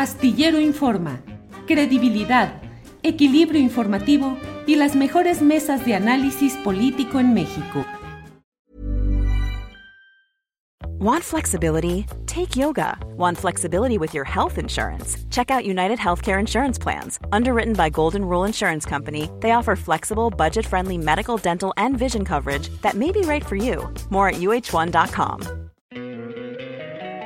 Astillero Informa, credibilidad, equilibrio informativo y las mejores mesas de análisis político en México. Want flexibility? Take yoga. Want flexibility with your health insurance? Check out United Healthcare Insurance Plans. Underwritten by Golden Rule Insurance Company, they offer flexible, budget friendly medical, dental, and vision coverage that may be right for you. More at uh1.com.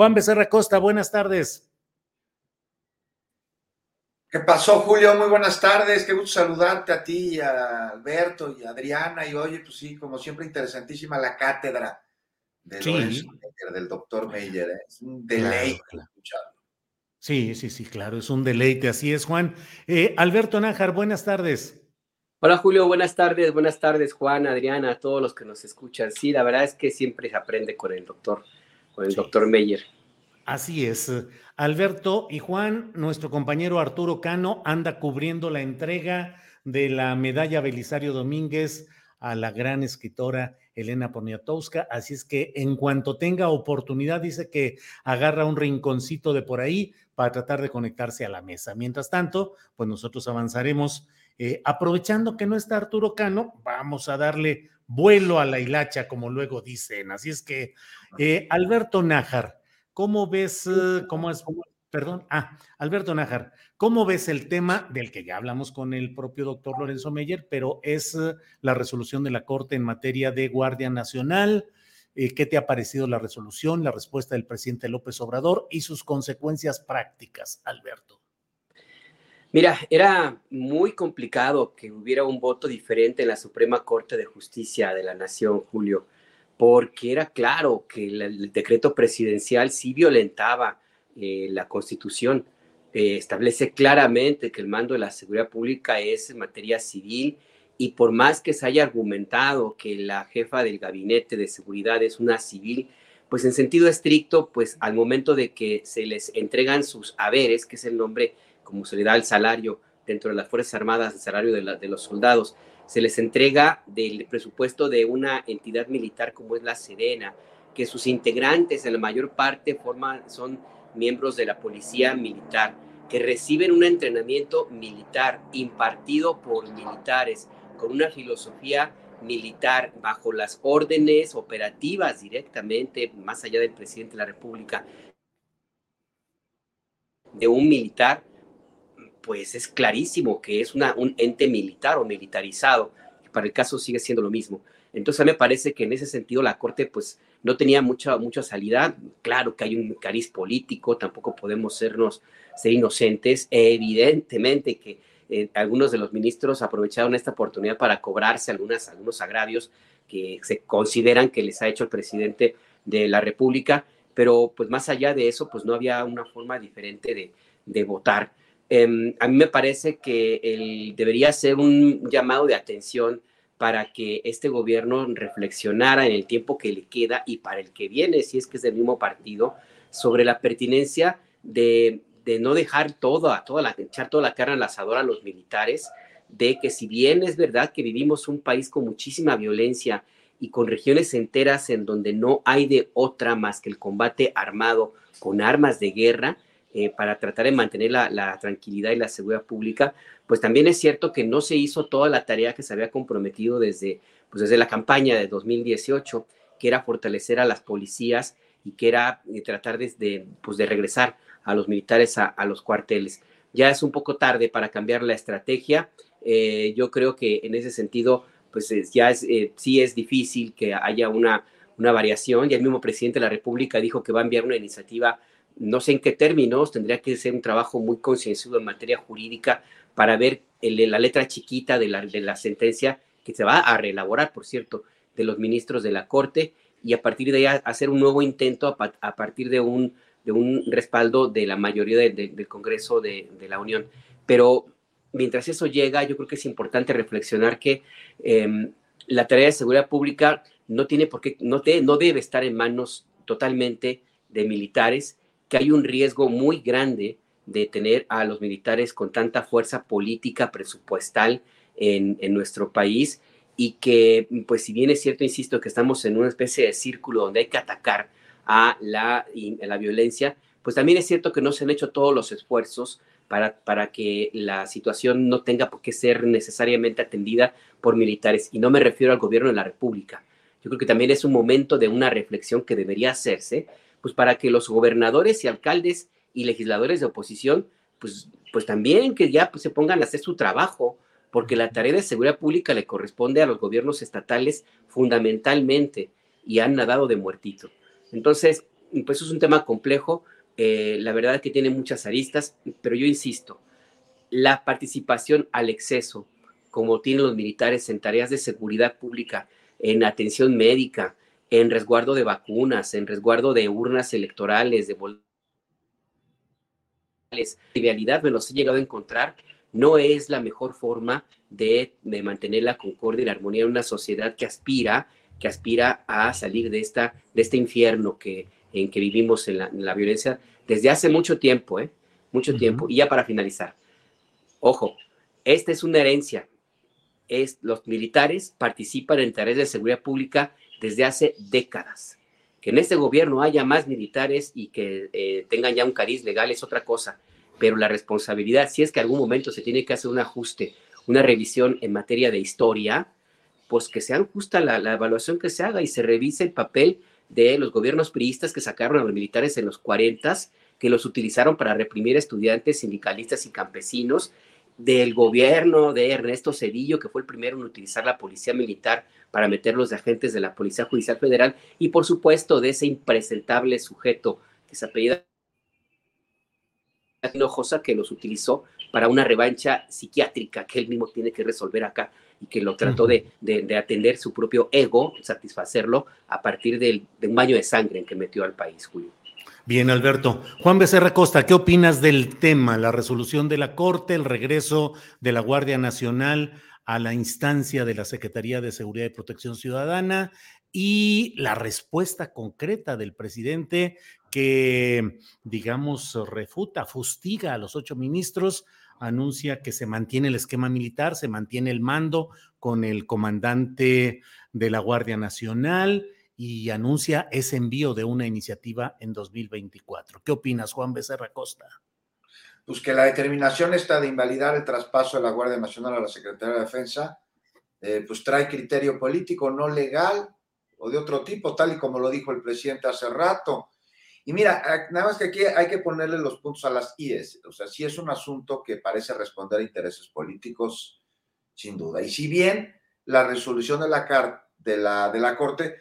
Juan Becerra Costa, buenas tardes. ¿Qué pasó, Julio? Muy buenas tardes. Qué gusto saludarte a ti, y a Alberto y a Adriana. Y oye, pues sí, como siempre, interesantísima la cátedra del, Sí. del doctor Meyer. ¿eh? Es un deleite escucharlo. Sí, sí, sí, claro, es un deleite, así es, Juan. Eh, Alberto Nájar, buenas tardes. Hola Julio, buenas tardes, buenas tardes Juan, Adriana, a todos los que nos escuchan. Sí, la verdad es que siempre se aprende con el doctor, con el Sí. doctor Meyer. Así es. Alberto y Juan, nuestro compañero Arturo Cano anda cubriendo la entrega de la medalla Belisario Domínguez a la gran escritora Elena Poniatowska. Así es que en cuanto tenga oportunidad, dice que agarra un rinconcito de por ahí para tratar de conectarse a la mesa. Mientras tanto, pues nosotros avanzaremos. eh, aprovechando que no está Arturo Cano, vamos a darle vuelo a la hilacha, como luego dicen. Así es que, eh, Alberto Nájar, ¿Cómo ves, eh, cómo es, perdón, ah, Alberto Nájar, ¿cómo ves el tema del que ya hablamos con el propio doctor Lorenzo Meyer, pero es eh, la resolución de la Corte en materia de Guardia Nacional? Eh, ¿Qué te ha parecido la resolución, la respuesta del presidente López Obrador y sus consecuencias prácticas, Alberto? Mira, era muy complicado que hubiera un voto diferente en la Suprema Corte de Justicia de la Nación, Julio, porque era claro que el, decreto presidencial sí violentaba eh, la Constitución. Eh, establece claramente que el mando de la seguridad pública es en materia civil y por más que se haya argumentado que la jefa del gabinete de seguridad es una civil, pues en sentido estricto, pues al momento de que se les entregan sus haberes, que es el nombre como se le da el salario dentro de las Fuerzas Armadas, el salario de, la, de, los soldados, se les entrega del presupuesto de una entidad militar como es la Serena, que sus integrantes en la mayor parte forman, son miembros de la policía militar, que reciben un entrenamiento militar impartido por militares, con una filosofía militar bajo las órdenes operativas directamente, más allá del presidente de la República, de un militar, pues es clarísimo que es un ente militar o militarizado, para el caso sigue siendo lo mismo. Entonces me parece que en ese sentido la Corte pues no tenía mucha, mucha salida. Claro que hay un cariz político, tampoco podemos sernos, ser inocentes. Evidentemente que eh, algunos de los ministros aprovecharon esta oportunidad para cobrarse algunas, algunos agravios que se consideran que les ha hecho el presidente de la República, pero pues más allá de eso, pues no había una forma diferente de, de votar. Eh, a mí me parece que debería ser un llamado de atención para que este gobierno reflexionara en el tiempo que le queda y para el que viene, si es que es del mismo partido, sobre la pertinencia de, de no dejar todo, a toda la, echar toda la carne al asador a los militares, de que si bien es verdad que vivimos un país con muchísima violencia y con regiones enteras en donde no hay de otra más que el combate armado con armas de guerra, eh, para tratar de mantener la, tranquilidad y la seguridad pública, pues también es cierto que no se hizo toda la tarea que se había comprometido desde, pues desde la campaña de 2018, que era fortalecer a las policías y que era eh, tratar de, pues de regresar a los militares a, los cuarteles. Ya es un poco tarde para cambiar la estrategia. Eh, yo creo que en ese sentido, pues es, ya sí es difícil que haya una, una variación. Ya el mismo presidente de la República dijo que va a enviar una iniciativa no sé en qué términos, tendría que ser un trabajo muy concienzudo en materia jurídica para ver la letra chiquita de la, de la, sentencia que se va a reelaborar, por cierto, de los ministros de la Corte y a partir de ahí hacer un nuevo intento a, partir de un de un respaldo de la mayoría del Congreso de, la Unión. Pero mientras eso llega, yo creo que es importante reflexionar que em, la tarea de seguridad pública no tiene por qué, no, no debe estar en manos totalmente de militares, que hay un riesgo muy grande de tener a los militares con tanta fuerza política, presupuestal en, nuestro país y que, pues si bien es cierto, insisto, que estamos en una especie de círculo donde hay que atacar a la, la violencia, pues también es cierto que no se han hecho todos los esfuerzos para, para que la situación no tenga por qué ser necesariamente atendida por militares. Y no me refiero al gobierno de la República. Yo creo que también es un momento de una reflexión que debería hacerse, pues para que los gobernadores y alcaldes y legisladores de oposición, pues, pues también que ya pues, se pongan a hacer su trabajo, porque la tarea de seguridad pública le corresponde a los gobiernos estatales fundamentalmente y han nadado de muertito. Entonces, pues es un tema complejo, eh, la verdad es que tiene muchas aristas, pero yo insisto, la participación al exceso, como tienen los militares en tareas de seguridad pública, en atención médica, en resguardo de vacunas, en resguardo de urnas electorales, de realidad me los he llegado a encontrar, no es la mejor forma de, mantener la concordia y la armonía en una sociedad que aspira, que aspira a salir de, esta, de este infierno que, en que vivimos en la, violencia desde hace mucho tiempo, ¿eh? Mucho tiempo. Y ya para finalizar, ojo, esta es una herencia. Es, los militares participan en tareas de seguridad pública desde hace décadas. Que en este gobierno haya más militares y que eh, tengan ya un cariz legal es otra cosa pero la responsabilidad, si es que algún momento se tiene que hacer un ajuste, una revisión en materia de historia, pues que sea justa la, evaluación que se haga y se revise el papel de los gobiernos priistas que sacaron a los militares en los 40, que los utilizaron para reprimir estudiantes, sindicalistas y campesinos, del gobierno de Ernesto Cedillo, que fue el primero en utilizar la policía militar para meter los agentes de la Policía Judicial Federal, y por supuesto de ese impresentable sujeto que se apellida Hinojosa que los utilizó para una revancha psiquiátrica que él mismo tiene que resolver acá y que lo trató de, atender su propio ego, satisfacerlo a partir de un baño de sangre en que metió al país, Julio. Bien, Alberto. Juan Becerra Costa, ¿qué opinas del tema, la resolución de la Corte, el regreso de la Guardia Nacional a la instancia de la Secretaría de Seguridad y Protección Ciudadana y la respuesta concreta del presidente que, digamos, refuta, fustiga a los ocho ministros, anuncia que se mantiene el esquema militar, se mantiene el mando con el comandante de la Guardia Nacional y anuncia ese envío de una iniciativa en 2024. ¿Qué opinas, Juan Becerra Costa? Pues que la determinación está de invalidar el traspaso de la Guardia Nacional a la Secretaría de Defensa, eh, pues trae criterio político no legal o de otro tipo, tal y como lo dijo el presidente hace rato. Y mira, nada más que aquí hay que ponerle los puntos a las IES. O sea, sí es un asunto que parece responder a intereses políticos, sin duda. Y si bien la resolución de la, de la, de la Corte,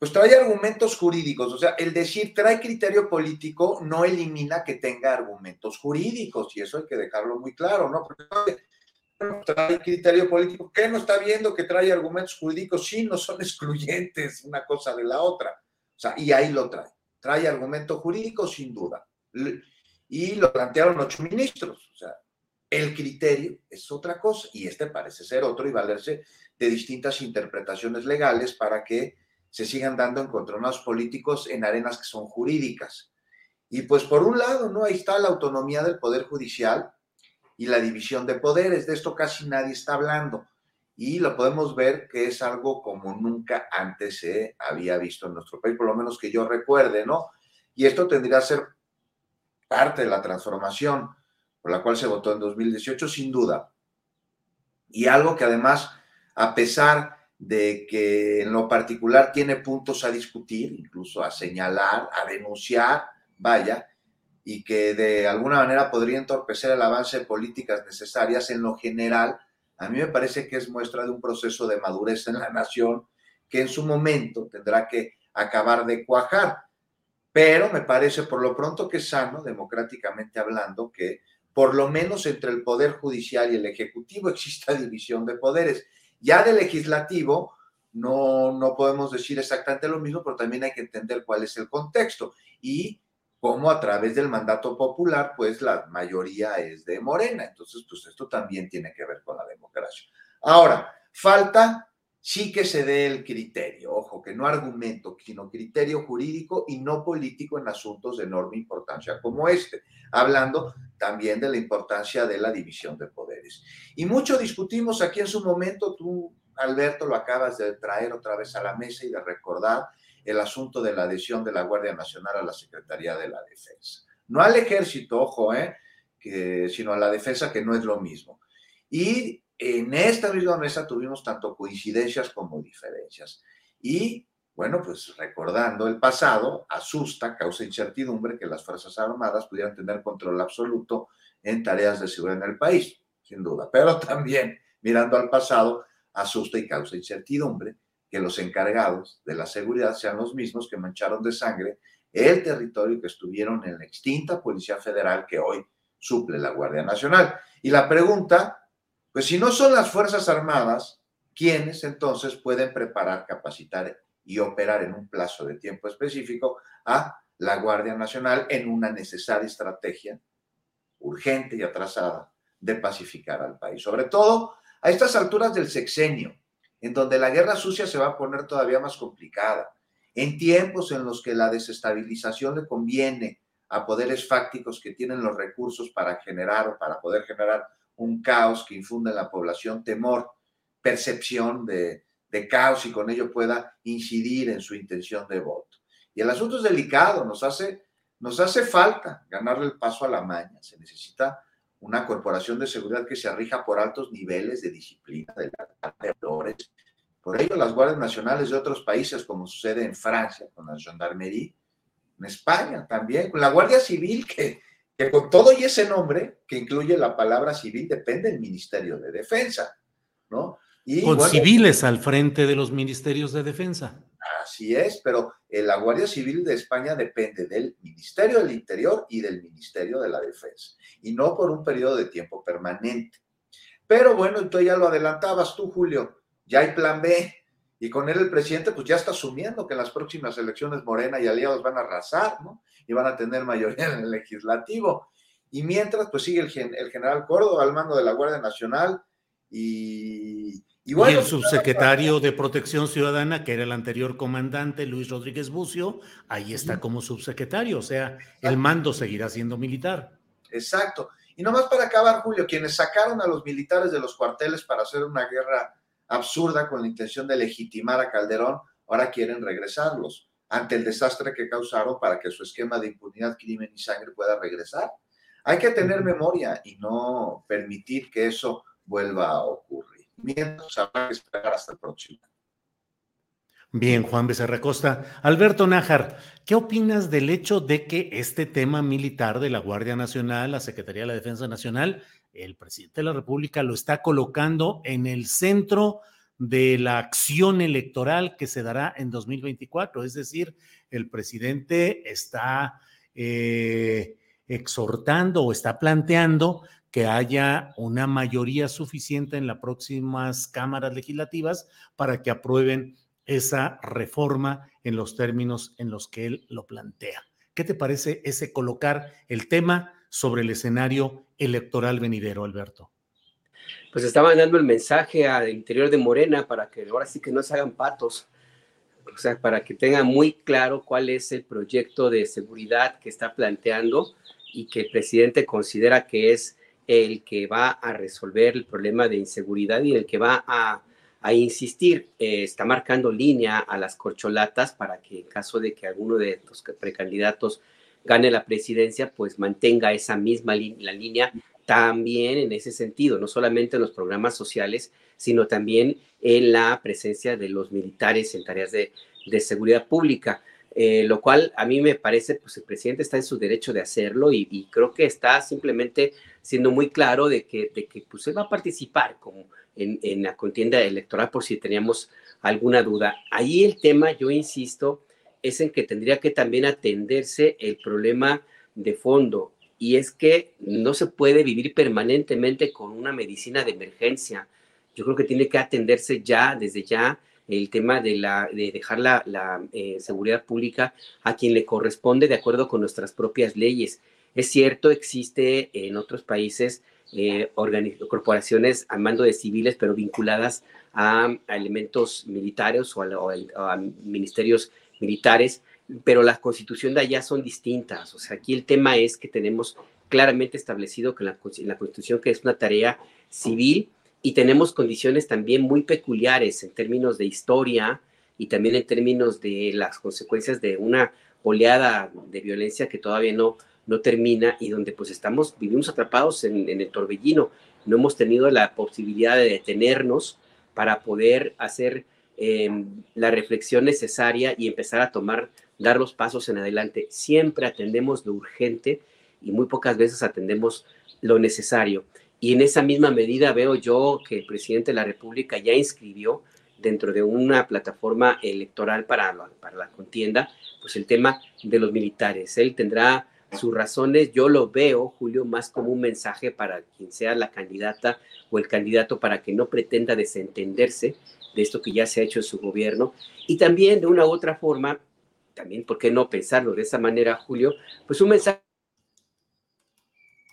pues trae argumentos jurídicos. O sea, el decir trae criterio político no elimina que tenga argumentos jurídicos. Y eso hay que dejarlo muy claro, ¿no? Porque trae criterio político. ¿Qué no está viendo que trae argumentos jurídicos? Sí, no son excluyentes una cosa de la otra. O sea, y ahí lo trae. Trae argumento jurídico sin duda. Y lo plantearon ocho ministros. O sea, el criterio es otra cosa y este parece ser otro y valerse de distintas interpretaciones legales para que se sigan dando encontronados políticos en arenas que son jurídicas. Y pues por un lado, ¿no? Ahí está la autonomía del Poder Judicial, y la división de poderes. De esto casi nadie está hablando y lo podemos ver que es algo como nunca antes se había visto en nuestro país, por lo menos que yo recuerde, ¿no? Y esto tendría que ser parte de la transformación por la cual se votó en 2018, sin duda. Y algo que además, a pesar de que en lo particular tiene puntos a discutir, incluso a señalar, a denunciar, vaya, y que de alguna manera podría entorpecer el avance de políticas necesarias en lo general, a mí me parece que es muestra de un proceso de madurez en la nación que en su momento tendrá que acabar de cuajar. Pero me parece por lo pronto que es sano, democráticamente hablando, que por lo menos entre el Poder Judicial y el Ejecutivo exista división de poderes. Ya del legislativo no, no podemos decir exactamente lo mismo, pero también hay que entender cuál es el contexto. Y como a través del mandato popular, pues la mayoría es de Morena. Entonces, pues esto también tiene que ver con la democracia. Ahora, falta sí que se dé el criterio, ojo, que no argumento, sino criterio jurídico y no político en asuntos de enorme importancia como este, hablando también de la importancia de la división de poderes. Y mucho discutimos aquí en su momento, tú, Alberto, lo acabas de traer otra vez a la mesa y de recordar el asunto de la adhesión de la Guardia Nacional a la Secretaría de la Defensa. No al ejército, ojo, ¿eh? sino a la defensa, que no es lo mismo. Y en esta misma mesa tuvimos tanto coincidencias como diferencias. Y bueno, pues recordando el pasado, asusta, causa incertidumbre que las Fuerzas Armadas pudieran tener control absoluto en tareas de seguridad en el país, sin duda. Pero también, mirando al pasado, asusta y causa incertidumbre que los encargados de la seguridad sean los mismos que mancharon de sangre el territorio que estuvieron en la extinta Policía Federal que hoy suple la Guardia Nacional. Y la pregunta pues si no son las Fuerzas Armadas, ¿quiénes entonces pueden preparar, capacitar y operar en un plazo de tiempo específico a la Guardia Nacional en una necesaria estrategia urgente y atrasada de pacificar al país? Sobre todo a estas alturas del sexenio, en donde la guerra sucia se va a poner todavía más complicada, en tiempos en los que la desestabilización le conviene a poderes fácticos que tienen los recursos para generar o para poder generar un caos que infunde en la población temor, percepción de, caos y con ello pueda incidir en su intención de voto. Y el asunto es delicado, nos hace, nos hace falta ganarle el paso a la maña. Se necesita una corporación de seguridad que se rija por altos niveles de disciplina, de, de valores. Por ello, las guardias nacionales de otros países, como sucede en Francia con la gendarmerie, en España también, con la Guardia Civil, que que con todo y ese nombre, que incluye la palabra civil, depende del Ministerio de Defensa, ¿no? Y, con civiles al frente de los ministerios de defensa. Así es, pero eh, la Guardia Civil de España depende del Ministerio del Interior y del Ministerio de la Defensa, y no por un periodo de tiempo permanente. Pero bueno, tú ya lo adelantabas tú, Julio, ya hay plan B, y con él el presidente pues ya está asumiendo que en las próximas elecciones Morena y aliados van a arrasar, ¿no? Y van a tener mayoría en el legislativo. Y mientras pues sigue el, el general Córdoba al mando de la Guardia Nacional y, y, bueno, y el subsecretario de Protección Ciudadana, que era el anterior comandante, Luis Rodríguez Bucio, ahí está como subsecretario, o sea, el mando seguirá siendo militar. Exacto. Y nomás para acabar, Julio, quienes sacaron a los militares de los cuarteles para hacer una guerra absurda con la intención de legitimar a Calderón, ahora quieren regresarlos ante el desastre que causaron para que su esquema de impunidad, crimen y sangre pueda regresar. Hay que tener memoria y no permitir que eso vuelva a ocurrir. Mientras habrá que esperar hasta el próximo. Bien, Juan Becerra Costa. Alberto Nájar, ¿qué opinas del hecho de que este tema militar de la Guardia Nacional, la Secretaría de la Defensa Nacional, el presidente de la República lo está colocando en el centro de la acción electoral que se dará en 2024. Es decir, el presidente está eh, exhortando o está planteando que haya una mayoría suficiente en las próximas cámaras legislativas para que aprueben esa reforma en los términos en los que él lo plantea. ¿Qué te parece ese colocar el tema sobre el escenario electoral venidero, Alberto? Pues estaban dando el mensaje al interior de Morena para que ahora sí que no se hagan patos, o sea, para que tengan muy claro cuál es el proyecto de seguridad que está planteando y que el presidente considera que es el que va a resolver el problema de inseguridad y el que va a, insistir, eh, está marcando línea a las corcholatas para que en caso de que alguno de los precandidatos gane la presidencia, pues mantenga esa misma la línea también en ese sentido, no solamente en los programas sociales, sino también en la presencia de los militares en tareas de, seguridad pública. Eh, lo cual a mí me parece, pues el presidente está en su derecho de hacerlo y, creo que está simplemente siendo muy claro de que, de que pues, él va a participar como en, en, la contienda electoral por si teníamos alguna duda. Ahí el tema, yo insisto, es en que tendría que también atenderse el problema de fondo y es que no se puede vivir permanentemente con una medicina de emergencia. Yo creo que tiene que atenderse ya, desde ya, el tema de, la, de dejar la, eh, seguridad pública a quien le corresponde de acuerdo con nuestras propias leyes. Es cierto, existe en otros países eh, corporaciones a mando de civiles, pero vinculadas a, elementos militares o a, ministerios militares, pero la constitución de allá son distintas. O sea, aquí el tema es que tenemos claramente establecido que la, constitución que es una tarea civil y tenemos condiciones también muy peculiares en términos de historia y también en términos de las consecuencias de una oleada de violencia que todavía no, no termina y donde pues estamos, vivimos atrapados en, el torbellino. No hemos tenido la posibilidad de detenernos para poder hacer em, la reflexión necesaria y empezar a tomar, dar los pasos en adelante. Siempre atendemos lo urgente y muy pocas veces atendemos lo necesario. Y en esa misma medida veo yo que el presidente de la República ya inscribió dentro de una plataforma electoral para para la contienda, pues el tema de los militares. Él tendrá sus razones, yo lo veo, Julio, más como un mensaje para quien sea la candidata o el candidato para que no pretenda desentenderse de esto que ya se ha hecho en su gobierno. Y también de una u otra forma, también, ¿por qué no pensarlo de esa manera, Julio? Pues un mensaje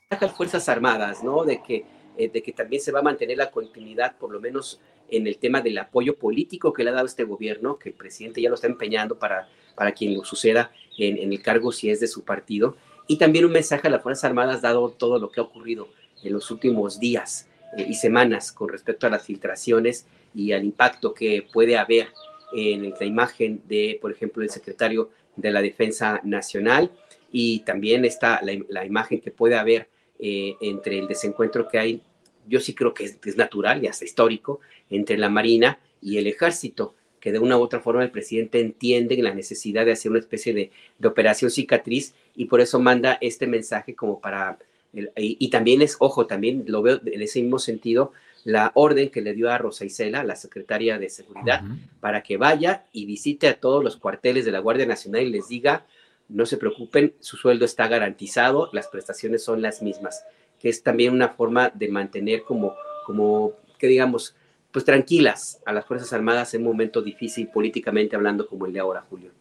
a las Fuerzas Armadas, ¿no? De que, eh, de que también se va a mantener la continuidad, por lo menos en el tema del apoyo político que le ha dado este gobierno, que el presidente ya lo está empeñando para, para quien lo suceda en, en el cargo si es de su partido y también un mensaje a las Fuerzas Armadas dado todo lo que ha ocurrido en los últimos días eh, y semanas con respecto a las filtraciones y al impacto que puede haber en la imagen de, por ejemplo, el secretario de la Defensa Nacional y también está la, imagen que puede haber eh, entre el desencuentro que hay, yo sí creo que es, es natural y hasta histórico, entre la Marina y el Ejército que de una u otra forma el presidente entiende la necesidad de hacer una especie de, operación cicatriz y por eso manda este mensaje como para, y, también es, ojo, también lo veo en ese mismo sentido, la orden que le dio a Rosa Isela, la secretaria de Seguridad, para que vaya y visite a todos los cuarteles de la Guardia Nacional y les diga, no se preocupen, su sueldo está garantizado, las prestaciones son las mismas, que es también una forma de mantener como, como que digamos, pues tranquilas a las Fuerzas Armadas en un momento difícil políticamente hablando como el de ahora, Julio.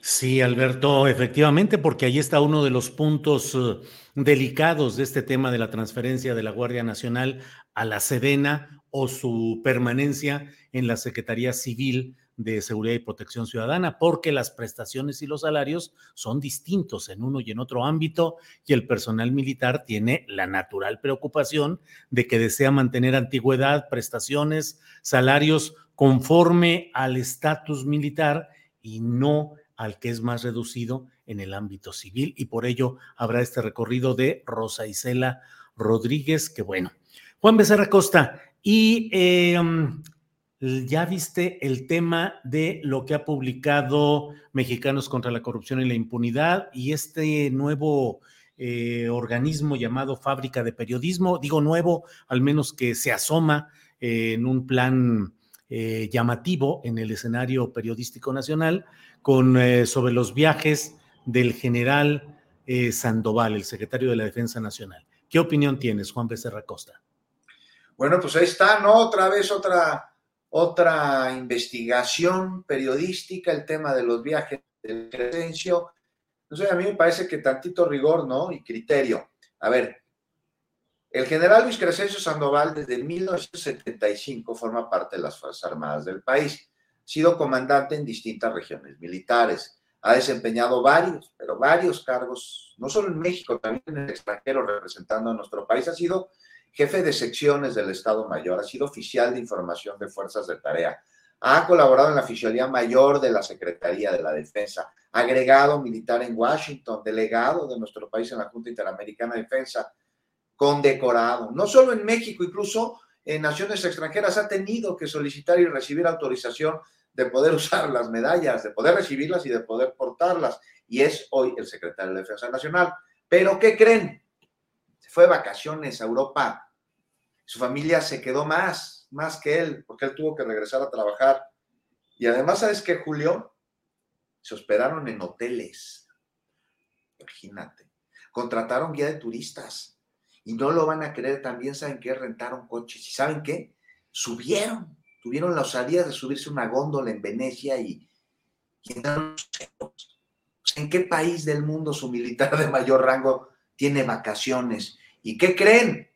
Sí, Alberto, efectivamente, porque ahí está uno de los puntos eh, delicados de este tema de la transferencia de la Guardia Nacional a la Sedena o su permanencia en la Secretaría Civil de Seguridad y Protección Ciudadana, porque las prestaciones y los salarios son distintos en uno y en otro ámbito y el personal militar tiene la natural preocupación de que desea mantener antigüedad, prestaciones, salarios conforme al estatus militar y no al que es más reducido en el ámbito civil y por ello habrá este recorrido de Rosa Isela Rodríguez, que bueno. Juan Becerra Costa, y eh, ya viste el tema de lo que ha publicado Mexicanos contra la Corrupción y la Impunidad y este nuevo eh, organismo llamado Fábrica de Periodismo, digo nuevo, al menos que se asoma eh, en un plan eh, llamativo en el escenario periodístico nacional, con, sobre los viajes del general Sandoval, el secretario de la Defensa Nacional. ¿Qué opinión tienes, Juan Becerra Costa? Bueno, pues ahí está, ¿no? Otra vez otra otra investigación periodística, el tema de los viajes del Crescencio. No sé, a mí me parece que tantito rigor, ¿no? Y criterio. A ver, el general Luis Crescencio Sandoval desde 1975 forma parte de las Fuerzas Armadas del país. Ha sido comandante en distintas regiones militares. Ha desempeñado varios, pero varios cargos, no solo en México, también en el extranjero representando a nuestro país. Ha sido jefe de secciones del Estado Mayor, ha sido oficial de información de fuerzas de tarea, ha colaborado en la Oficialía Mayor de la Secretaría de la Defensa, agregado militar en Washington, delegado de nuestro país en la Junta Interamericana de Defensa, condecorado, no solo en México, incluso en naciones extranjeras ha tenido que solicitar y recibir autorización de poder usar las medallas, de poder recibirlas y de poder portarlas. Y es hoy el secretario de Defensa Nacional. Pero ¿qué creen? fue de vacaciones a Europa. Su familia se quedó más, más que él, porque él tuvo que regresar a trabajar. Y además, ¿sabes qué, Julio? Se hospedaron en hoteles. Imagínate. Contrataron guía de turistas. Y no lo van a creer, también saben que rentaron coches. ¿Y saben qué? Subieron tuvieron la osadía de subirse una góndola en Venecia y, ¿En qué país del mundo su militar de mayor rango tiene vacaciones? ¿Y qué creen?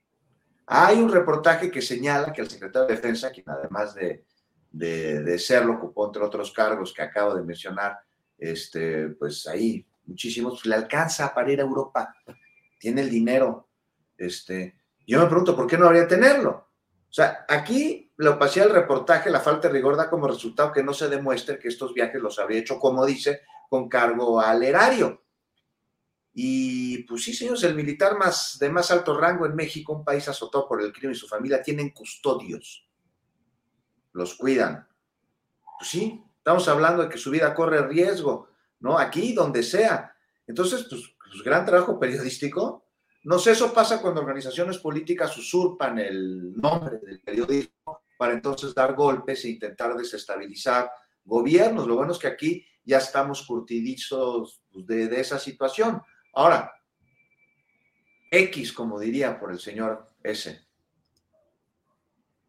Hay un reportaje que señala que el secretario de Defensa, quien además de, de, serlo ocupó entre otros cargos que acabo de mencionar, este, pues ahí muchísimos, le alcanza para ir a Europa, tiene el dinero. Este, yo me pregunto, ¿por qué no habría tenerlo? O sea, aquí la opacidad del reportaje, la falta de rigor da como resultado que no se demuestre que estos viajes los habría hecho, como dice, con cargo al erario. Y pues sí, señores, el militar más de más alto rango en México, un país azotado por el crimen y su familia, tienen custodios. Los cuidan. Pues sí, estamos hablando de que su vida corre riesgo, ¿no? Aquí, donde sea. Entonces, pues, pues gran trabajo periodístico no sé, eso pasa cuando organizaciones políticas usurpan el nombre del periodismo para entonces dar golpes e intentar desestabilizar gobiernos. Lo bueno es que aquí ya estamos curtidizos de, de esa situación. Ahora, X, como diría por el señor S.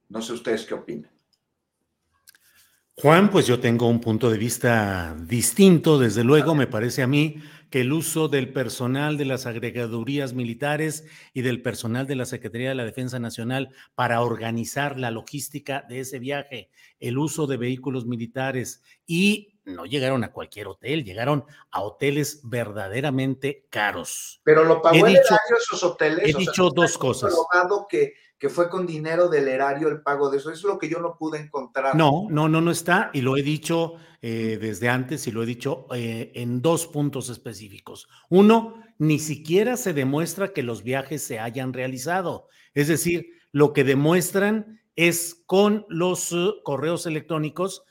No sé ustedes qué opinan. Juan, pues yo tengo un punto de vista distinto, desde luego, me parece a mí que el uso del personal de las agregadurías militares y del personal de la Secretaría de la Defensa Nacional para organizar la logística de ese viaje, el uso de vehículos militares y no llegaron a cualquier hotel, llegaron a hoteles verdaderamente caros. Pero lo pagó el erario esos hoteles. He dicho dos cosas. Que, que fue con dinero del erario el pago de eso. Eso es lo que yo no pude encontrar. No, no, no, no está. Y lo he dicho eh, desde antes y lo he dicho eh, en dos puntos específicos. Uno, ni siquiera se demuestra que los viajes se hayan realizado. Es decir, lo que demuestran es con los uh, correos electrónicos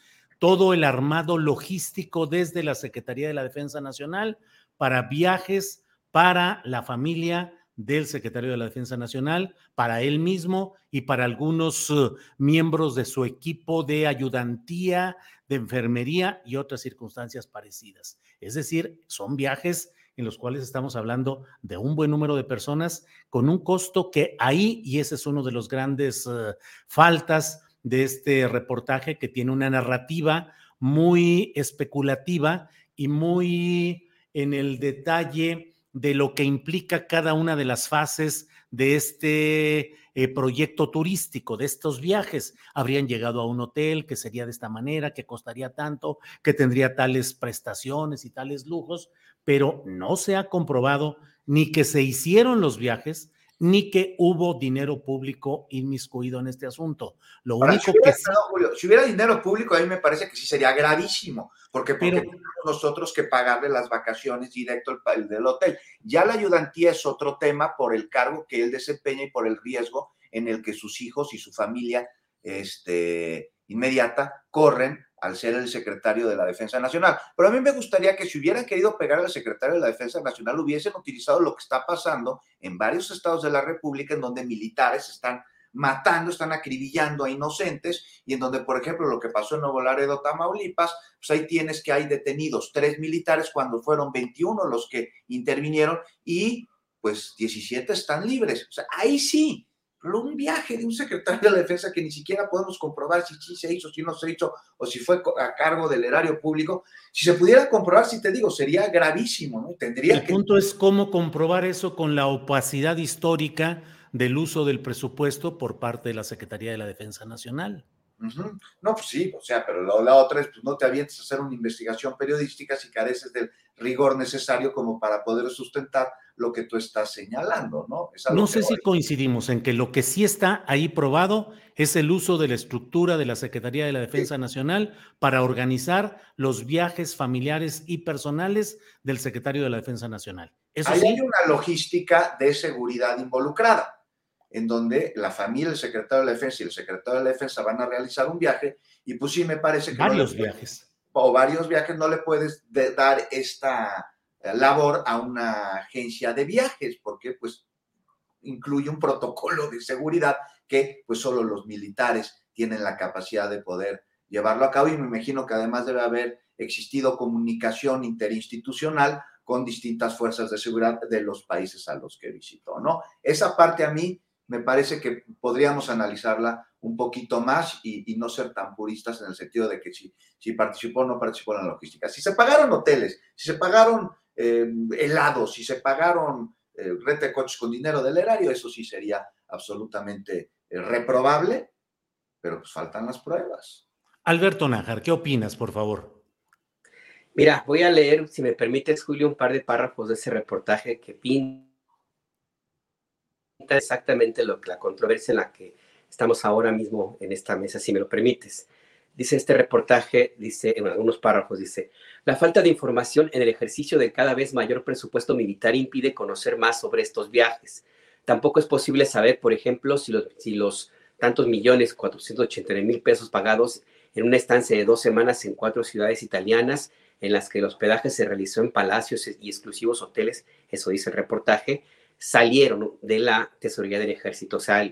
todo el armado logístico desde la Secretaría de la Defensa Nacional para viajes para la familia del secretario de la Defensa Nacional, para él mismo y para algunos uh, miembros de su equipo de ayudantía, de enfermería y otras circunstancias parecidas. Es decir, son viajes en los cuales estamos hablando de un buen número de personas con un costo que ahí, y ese es uno de los grandes uh, faltas de este reportaje, que tiene una narrativa muy especulativa y muy en el detalle de lo que implica cada una de las fases de este eh, proyecto turístico, de estos viajes. Habrían llegado a un hotel que sería de esta manera, que costaría tanto, que tendría tales prestaciones y tales lujos, pero no se ha comprobado ni que se hicieron los viajes, ni que hubo dinero público inmiscuido en este asunto. Lo único que si hubiera dinero público, a mí me parece que sí sería gravísimo, porque, porque tenemos nosotros que pagarle las vacaciones directo al del hotel. Ya la ayudantía es otro tema por el cargo que él desempeña y por el riesgo en el que sus hijos y su familia este, inmediata corren al ser el secretario de la Defensa Nacional. Pero a mí me gustaría que si hubieran querido pegar al secretario de la Defensa Nacional, hubiesen utilizado lo que está pasando en varios estados de la República, en donde militares están matando, están acribillando a inocentes, y en donde, por ejemplo, lo que pasó en Nuevo Laredo, Tamaulipas, pues ahí tienes que hay detenidos tres militares cuando fueron 21 los que intervinieron y pues 17 están libres. O sea, ahí sí, un viaje de un secretario de la defensa que ni siquiera podemos comprobar si sí se hizo, si no se hizo, o si fue a cargo del erario público. Si se pudiera comprobar, si te digo, sería gravísimo, ¿no? Tendría El punto es cómo comprobar eso con la opacidad histórica del uso del presupuesto por parte de la Secretaría de la Defensa Nacional. No, pues sí, o sea, pero la, otra es, pues no te avientes a hacer una investigación periodística si careces del rigor necesario como para poder sustentar lo que tú estás señalando, ¿no? No sé si coincidimos en que lo que sí está ahí probado es el uso de la estructura de la Secretaría de la Defensa Nacional para organizar los viajes familiares y personales del secretario de la Defensa Nacional. Eso hay una logística de seguridad involucrada en donde la familia, el secretario de la defensa y el secretario de la defensa van a realizar un viaje y pues sí me parece que... Varios viajes. O varios viajes, no le puedes dar esta eh, labor a una agencia de viajes porque pues incluye un protocolo de seguridad que pues solo los militares tienen la capacidad de poder llevarlo a cabo y me imagino que además debe haber existido comunicación interinstitucional con distintas fuerzas de seguridad de los países a los que visitó, ¿no? Esa parte a mí me parece que podríamos analizarla un poquito más y, no ser tan puristas en el sentido de que si, si participó o no participó en la logística. Si se pagaron hoteles, si se pagaron eh, helados, si se pagaron eh, renta de coches con dinero del erario, eso sí sería absolutamente eh, reprobable, pero pues faltan las pruebas. Alberto Nájar, ¿qué opinas, por favor? Mira, voy a leer, si me permites, Julio, un par de párrafos de ese reportaje que pinta exactamente lo la controversia en la que estamos ahora mismo en esta mesa, si me lo permites. Dice este reportaje, dice en algunos párrafos, dice, la falta de información en el ejercicio del cada vez mayor presupuesto militar impide conocer más sobre estos viajes. Tampoco es posible saber, por ejemplo, si los, si los tantos millones, 480 mil pesos pagados en una estancia de dos semanas en cuatro ciudades italianas, en las que el hospedaje se realizó en palacios y exclusivos hoteles, eso dice el reportaje, salieron de la tesorería del ejército. O sea,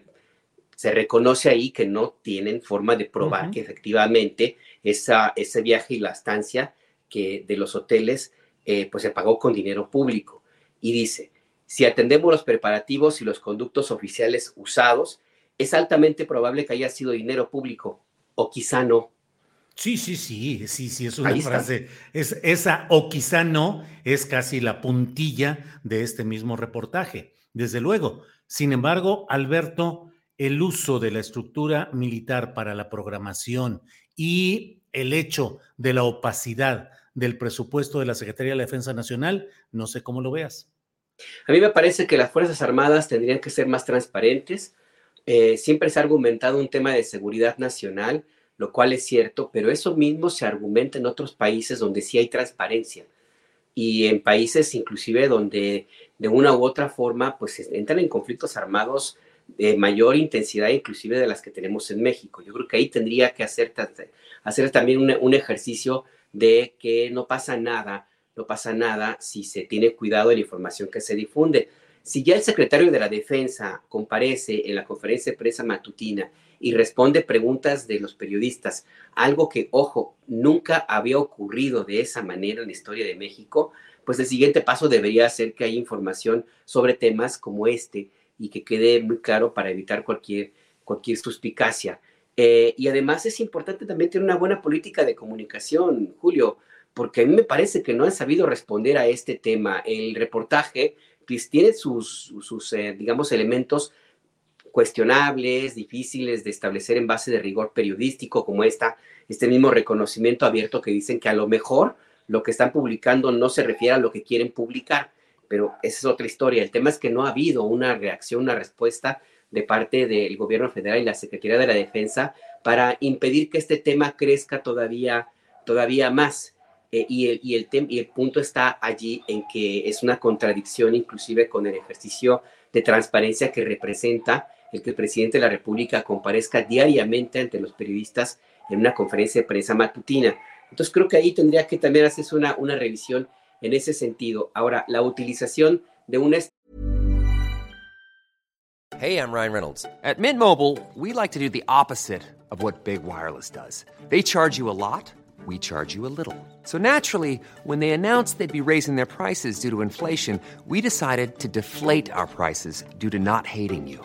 se reconoce ahí que no tienen forma de probar que efectivamente esa, ese viaje y la estancia que de los hoteles eh, pues se pagó con dinero público. Y dice, si atendemos los preparativos y los conductos oficiales usados, es altamente probable que haya sido dinero público o quizá no. Sí, sí, sí, sí, sí, es una frase. Es, esa o quizá no es casi la puntilla de este mismo reportaje, desde luego. Sin embargo, Alberto, el uso de la estructura militar para la programación y el hecho de la opacidad del presupuesto de la Secretaría de la Defensa Nacional, no sé cómo lo veas. A mí me parece que las Fuerzas Armadas tendrían que ser más transparentes. Eh, siempre se ha argumentado un tema de seguridad nacional lo cual es cierto, pero eso mismo se argumenta en otros países donde sí hay transparencia y en países inclusive donde de una u otra forma pues entran en conflictos armados de mayor intensidad inclusive de las que tenemos en México. Yo creo que ahí tendría que hacer, hacer también un, ejercicio de que no pasa nada, no pasa nada si se tiene cuidado de la información que se difunde. Si ya el secretario de la Defensa comparece en la conferencia de prensa matutina y responde preguntas de los periodistas, algo que, ojo, nunca había ocurrido de esa manera en la historia de México, pues el siguiente paso debería ser que haya información sobre temas como este y que quede muy claro para evitar cualquier, cualquier suspicacia. Eh, y además es importante también tener una buena política de comunicación, Julio, porque a mí me parece que no han sabido responder a este tema. El reportaje pues, tiene sus, sus eh, digamos, elementos cuestionables, difíciles de establecer en base de rigor periodístico, como esta, este mismo reconocimiento abierto que dicen que a lo mejor lo que están publicando no se refiere a lo que quieren publicar, pero esa es otra historia. El tema es que no ha habido una reacción, una respuesta de parte del gobierno federal y la Secretaría de la Defensa para impedir que este tema crezca todavía, todavía más. Eh, y, el, y, el y el punto está allí en que es una contradicción inclusive con el ejercicio de transparencia que representa el que el presidente de la República comparezca diariamente ante los periodistas en una conferencia de prensa matutina. Entonces creo que ahí tendría que también hacerse una, una revisión en ese sentido. Ahora, la utilización de una... Hey, I'm Ryan Reynolds. At Mint Mobile, we like to do the opposite of what Big Wireless does. They charge you a lot, we charge you a little. So naturally, when they announced they'd be raising their prices due to inflation, we decided to deflate our prices due to not hating you.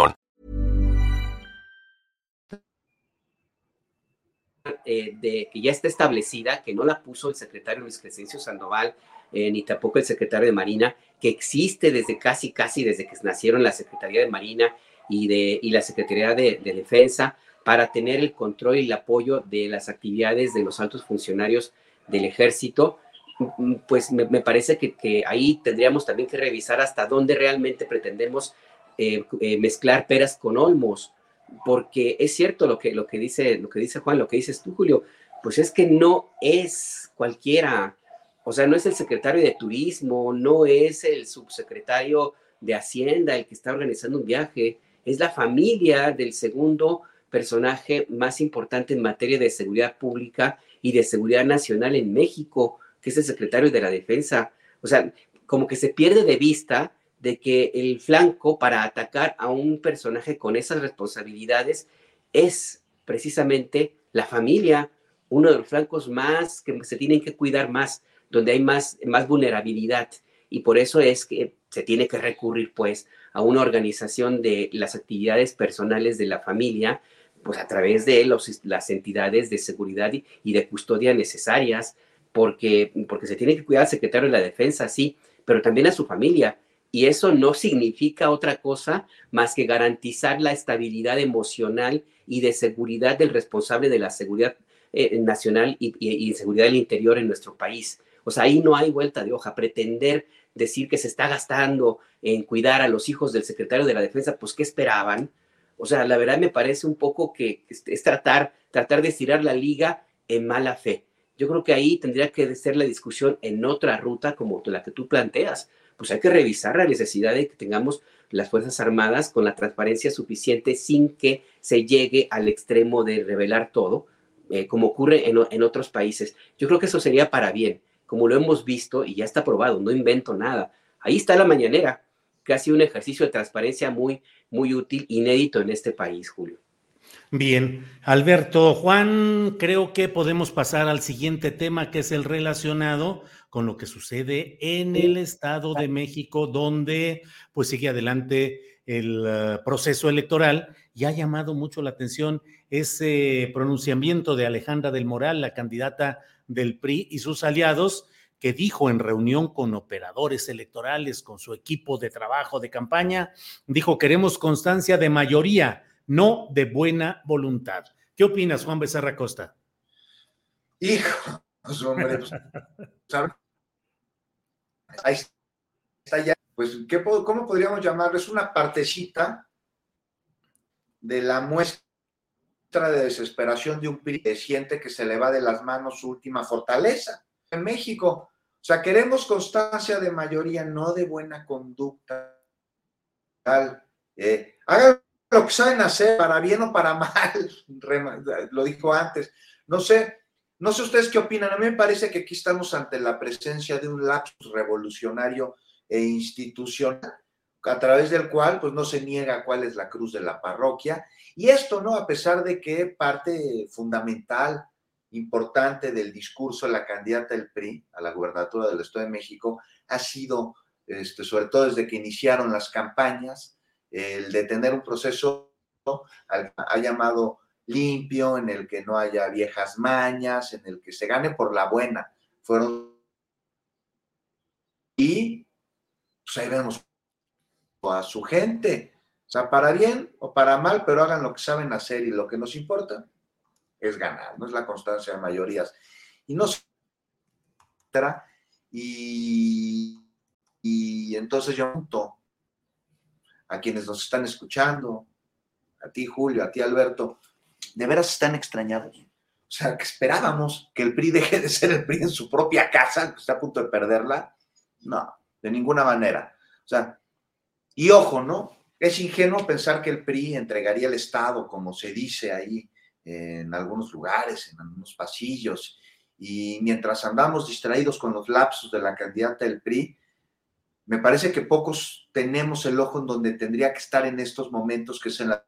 Eh, de, que ya está establecida, que no la puso el secretario Luis Crescencio Sandoval, eh, ni tampoco el secretario de Marina, que existe desde casi, casi desde que nacieron la Secretaría de Marina y, de, y la Secretaría de, Defensa, para tener el control y el apoyo de las actividades de los altos funcionarios del ejército, pues me, parece que, que, ahí tendríamos también que revisar hasta dónde realmente pretendemos eh, eh, mezclar peras con olmos, porque es cierto lo que, lo, que dice, lo que dice Juan, lo que dices tú, Julio, pues es que no es cualquiera, o sea, no es el secretario de turismo, no es el subsecretario de Hacienda el que está organizando un viaje, es la familia del segundo personaje más importante en materia de seguridad pública y de seguridad nacional en México, que es el secretario de la Defensa. O sea, como que se pierde de vista de que el flanco para atacar a un personaje con esas responsabilidades es precisamente la familia, uno de los flancos más que se tienen que cuidar más, donde hay más, más vulnerabilidad. Y por eso es que se tiene que recurrir pues a una organización de las actividades personales de la familia, pues a través de los, las entidades de seguridad y, y, de custodia necesarias, porque, porque se tiene que cuidar al secretario de la defensa, sí, pero también a su familia. Y eso no significa otra cosa más que garantizar la estabilidad emocional y de seguridad del responsable de la seguridad eh, nacional y, seguridad del interior en nuestro país. O sea, ahí no hay vuelta de hoja. Pretender decir que se está gastando en cuidar a los hijos del secretario de la defensa, pues ¿qué esperaban? O sea, la verdad me parece un poco que es tratar, tratar de estirar la liga en mala fe. Yo creo que ahí tendría que ser la discusión en otra ruta como la que tú planteas. Pues hay que revisar la necesidad de que tengamos las Fuerzas Armadas con la transparencia suficiente sin que se llegue al extremo de revelar todo, eh, como ocurre en, en otros países. Yo creo que eso sería para bien como lo hemos visto y ya está probado, no invento nada. Ahí está la mañanera, casi un ejercicio de transparencia muy, muy útil, inédito en este país, Julio. Bien, Alberto, Juan, creo que podemos pasar al siguiente tema que es el relacionado con lo que sucede en el Estado de México, donde pues sigue adelante el uh, proceso electoral y ha llamado mucho la atención ese pronunciamiento de Alejandra del Moral, la candidata del PRI y sus aliados, que dijo en reunión con operadores electorales, con su equipo de trabajo de campaña, dijo, queremos constancia de mayoría, no de buena voluntad. ¿Qué opinas, Juan Becerra Costa? Hijo, pues, hombre, pues, ahí está ya, pues, ¿qué, ¿cómo podríamos llamarlo? Es una partecita de la muestra de desesperación de un PRI que siente que se le va de las manos su última fortaleza. En México, o sea, queremos constancia de mayoría, no de buena conducta. Eh, hagan lo que saben hacer, para bien o para mal, lo dijo antes. No sé, no sé ustedes qué opinan. A mí me parece que aquí estamos ante la presencia de un lapsus revolucionario e institucional, a través del cual pues no se niega cuál es la cruz de la parroquia y esto, ¿no? A pesar de que parte fundamental, importante del discurso de la candidata del PRI a la gubernatura del Estado de México ha sido, este, sobre todo desde que iniciaron las campañas, el de tener un proceso, ha llamado limpio, en el que no haya viejas mañas, en el que se gane por la buena. Fueron. Y pues ahí vemos a su gente o sea, para bien o para mal, pero hagan lo que saben hacer y lo que nos importa es ganar, no es la constancia de mayorías. Y no y, y entonces yo pregunto a quienes nos están escuchando, a ti Julio, a ti Alberto, ¿de veras están extrañados? O sea, que esperábamos que el PRI deje de ser el PRI en su propia casa, que está a punto de perderla. No, de ninguna manera. O sea, y ojo, ¿no? Es ingenuo pensar que el PRI entregaría el Estado, como se dice ahí en algunos lugares, en algunos pasillos, y mientras andamos distraídos con los lapsos de la candidata del PRI, me parece que pocos tenemos el ojo en donde tendría que estar en estos momentos, que es en la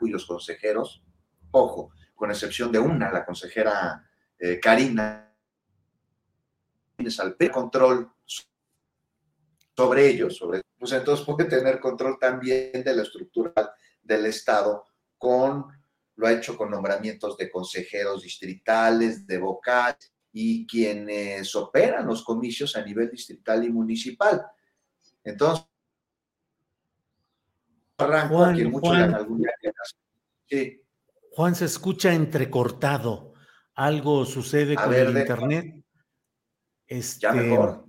y los consejeros, ojo, con excepción de una, la consejera eh, Karina, al control sobre ellos, sobre, pues entonces puede tener control también de la estructura del Estado con, lo ha hecho con nombramientos de consejeros distritales, de vocales y quienes operan los comicios a nivel distrital y municipal. Entonces, Juan, mucho Juan, sí. Juan se escucha entrecortado. Algo sucede a con ver, el internet. Este, ya mejor